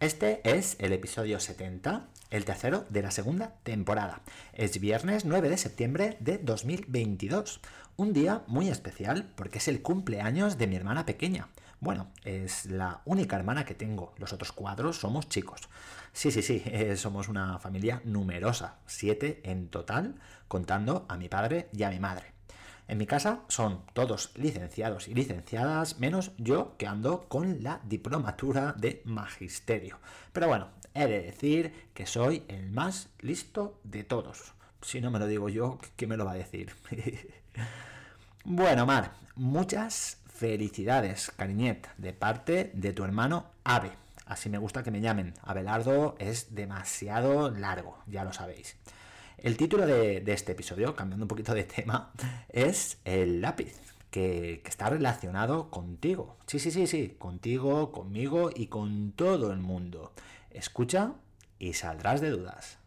Este es el episodio 70, el tercero de la segunda temporada. Es viernes 9 de septiembre de 2022. Un día muy especial porque es el cumpleaños de mi hermana pequeña. Bueno, es la única hermana que tengo. Los otros cuatro somos chicos. Sí, sí, sí, eh, somos una familia numerosa. Siete en total, contando a mi padre y a mi madre. En mi casa son todos licenciados y licenciadas, menos yo que ando con la diplomatura de magisterio. Pero bueno, he de decir que soy el más listo de todos. Si no me lo digo yo, ¿qué me lo va a decir? bueno, Mar, muchas felicidades, cariñet, de parte de tu hermano Ave. Así me gusta que me llamen. Abelardo es demasiado largo, ya lo sabéis. El título de, este episodio, cambiando un poquito de tema, es El lápiz, que, que, está relacionado contigo. Sí, sí, sí, sí, contigo, conmigo y con todo el mundo. Escucha y saldrás de dudas.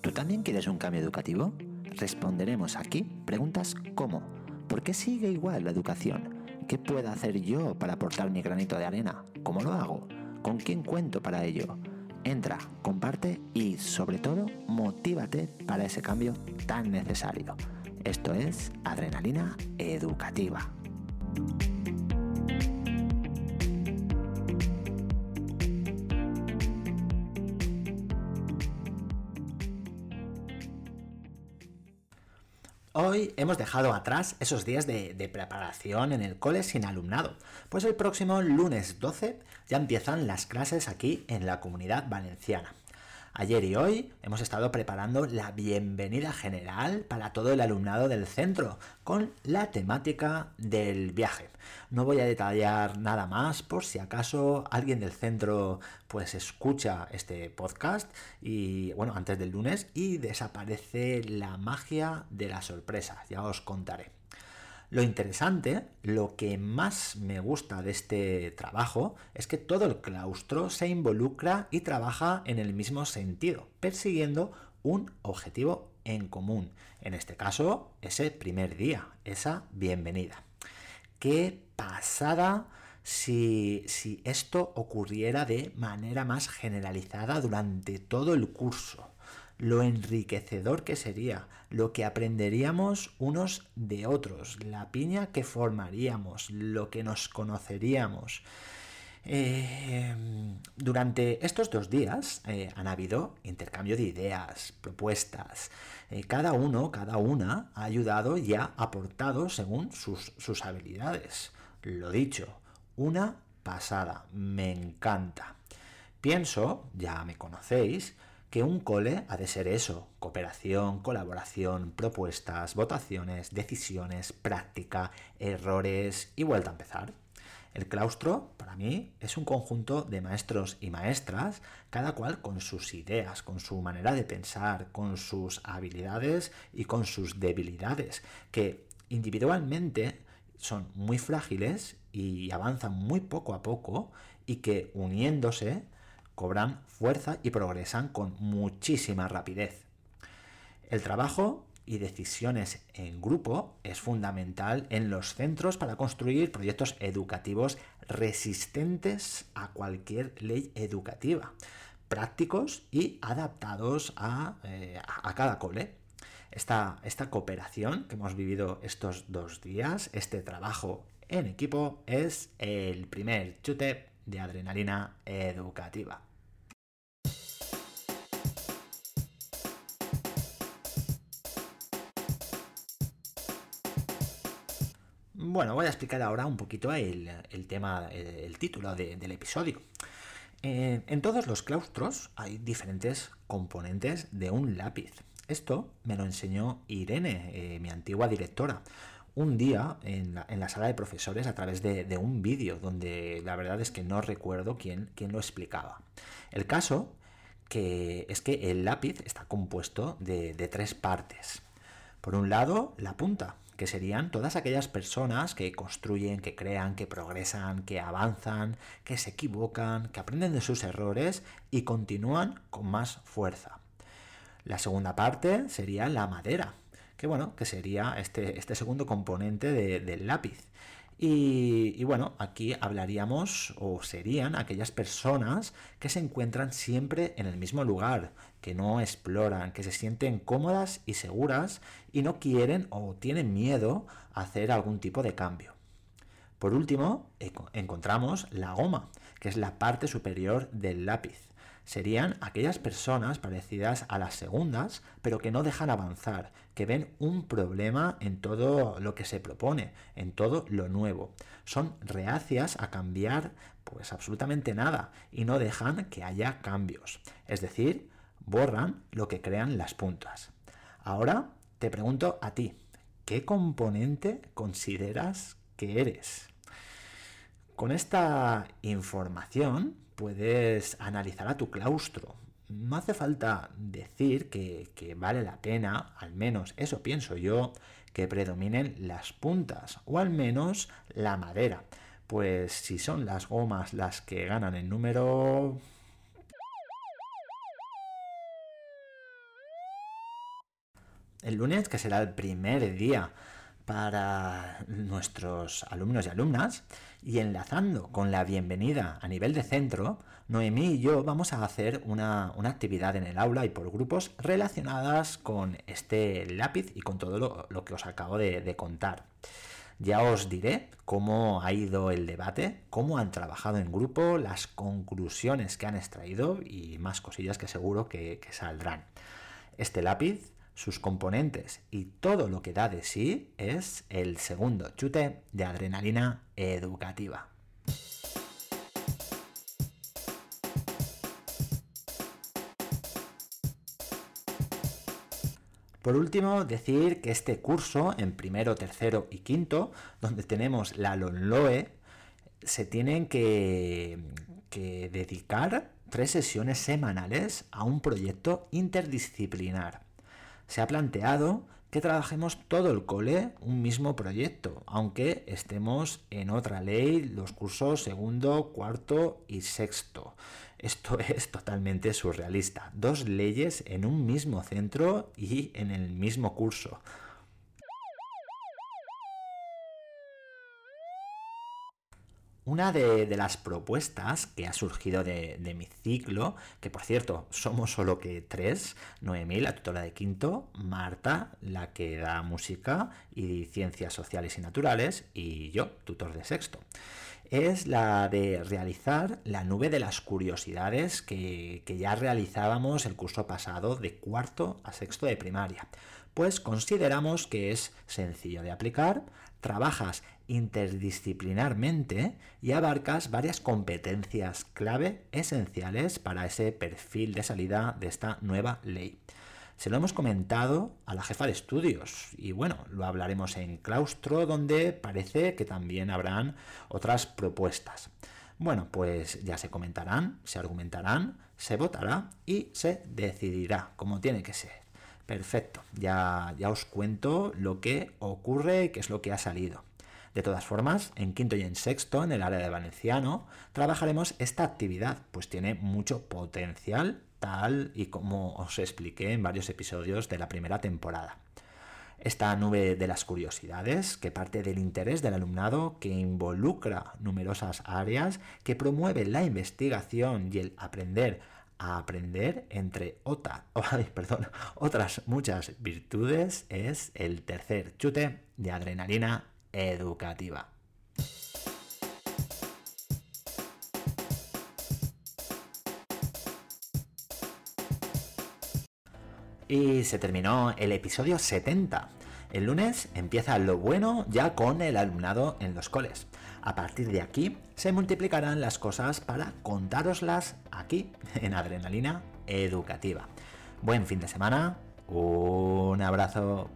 ¿Tú también quieres un cambio educativo? Responderemos aquí preguntas como ¿por qué sigue igual la educación? ¿Qué puedo hacer yo para aportar mi granito de arena? ¿Cómo lo hago? ¿Con quién cuento para ello? Entra, comparte y sobre todo motívate para ese cambio tan necesario. Esto es Adrenalina Educativa. Hoy hemos dejado atrás esos días de, preparación en el cole sin alumnado, pues el próximo lunes 12 ya empiezan las clases aquí en la comunidad valenciana. Ayer y hoy hemos estado preparando la bienvenida general para todo el alumnado del centro con la temática del viaje. No voy a detallar nada más por si acaso alguien del centro pues escucha este podcast y bueno, antes del lunes y desaparece la magia de la sorpresa, ya os contaré. Lo interesante, lo que más me gusta de este trabajo, es que todo el claustro se involucra y trabaja en el mismo sentido, persiguiendo un objetivo en común. En este caso, ese primer día, esa bienvenida. Qué pasada si, si esto ocurriera de manera más generalizada durante todo el curso lo enriquecedor que sería, lo que aprenderíamos unos de otros, la piña que formaríamos, lo que nos conoceríamos. Eh, durante estos dos días eh, han habido intercambio de ideas, propuestas. Eh, cada uno, cada una ha ayudado y ha aportado según sus, sus habilidades. Lo dicho, una pasada, me encanta. Pienso, ya me conocéis, que un cole ha de ser eso, cooperación, colaboración, propuestas, votaciones, decisiones, práctica, errores y vuelta a empezar. El claustro, para mí, es un conjunto de maestros y maestras, cada cual con sus ideas, con su manera de pensar, con sus habilidades y con sus debilidades, que individualmente son muy frágiles y avanzan muy poco a poco y que uniéndose cobran fuerza y progresan con muchísima rapidez. El trabajo y decisiones en grupo es fundamental en los centros para construir proyectos educativos resistentes a cualquier ley educativa, prácticos y adaptados a, eh, cada cole. Esta, esta cooperación que hemos vivido estos dos días, este trabajo en equipo, es el primer chute de adrenalina educativa. Bueno, voy a explicar ahora un poquito el, tema, el, título del episodio. en todos los claustros hay diferentes componentes de un lápiz. Esto me lo enseñó Irene, eh, mi antigua directora un día en la, sala de profesores a través de, un vídeo donde la verdad es que no recuerdo quién, quién lo explicaba. El caso que es que el lápiz está compuesto de, de tres partes. Por un lado, la punta, que serían todas aquellas personas que construyen, que crean, que progresan, que avanzan, que se equivocan, que aprenden de sus errores y continúan con más fuerza. La segunda parte sería la madera, que bueno, que sería este, este segundo componente del lápiz. Y, bueno, aquí hablaríamos o serían aquellas personas que se encuentran siempre en el mismo lugar, que no exploran, que se sienten cómodas y seguras y no quieren o tienen miedo a hacer algún tipo de cambio. Por último, encontramos la goma, que es la parte superior del lápiz serían aquellas personas parecidas a las segundas, pero que no dejan avanzar, que ven un problema en todo lo que se propone, en todo lo nuevo. Son reacias a cambiar pues absolutamente nada y no dejan que haya cambios. Es decir, borran lo que crean las puntas. Ahora te pregunto a ti, ¿qué componente consideras que eres? Con esta información puedes analizar a tu claustro. No hace falta decir que, vale la pena, al menos eso pienso yo, que predominen las puntas o al menos la madera. Pues si son las gomas las que ganan el número... El lunes, que será el primer día para nuestros alumnos y alumnas y enlazando con la bienvenida a nivel de centro, Noemí y yo vamos a hacer una, actividad en el aula y por grupos relacionadas con este lápiz y con todo lo, que os acabo de, contar. Ya os diré cómo ha ido el debate, cómo han trabajado en grupo, las conclusiones que han extraído y más cosillas que seguro que saldrán. Este lápiz sus componentes y todo lo que da de sí es el segundo chute de adrenalina educativa. Por último, decir que este curso, en primero, tercero y quinto, donde tenemos la LONLOE, se tienen que, dedicar tres sesiones semanales a un proyecto interdisciplinar se ha planteado que trabajemos todo el cole un mismo proyecto, aunque estemos en otra ley los cursos segundo, cuarto y sexto. Esto es totalmente surrealista. Dos leyes en un mismo centro y en el mismo curso. Una de, las propuestas que ha surgido de, mi ciclo, que por cierto somos solo que tres, Noemí, la tutora de quinto, Marta, la que da música y ciencias sociales y naturales, y yo, tutor de sexto, es la de realizar la nube de las curiosidades que, que ya realizábamos el curso pasado de cuarto a sexto de primaria. Pues consideramos que es sencillo de aplicar, trabajas interdisciplinarmente y abarcas varias competencias clave esenciales para ese perfil de salida de esta nueva ley. Se lo hemos comentado a la jefa de estudios y bueno, lo hablaremos en claustro donde parece que también habrán otras propuestas. Bueno, pues ya se comentarán, se argumentarán, se votará y se decidirá como tiene que ser. Perfecto, ya, ya os cuento lo que ocurre y qué es lo que ha salido. De todas formas, en quinto y en sexto, en el área de valenciano, trabajaremos esta actividad, pues tiene mucho potencial, tal y como os expliqué en varios episodios de la primera temporada. Esta nube de las curiosidades, que parte del interés del alumnado, que involucra numerosas áreas, que promueve la investigación y el aprender a aprender, entre otras muchas virtudes, es el tercer chute de adrenalina educativa. Y se terminó el episodio 70. El lunes empieza lo bueno ya con el alumnado en los coles. A partir de aquí se multiplicarán las cosas para contároslas aquí en Adrenalina Educativa. Buen fin de semana, un abrazo.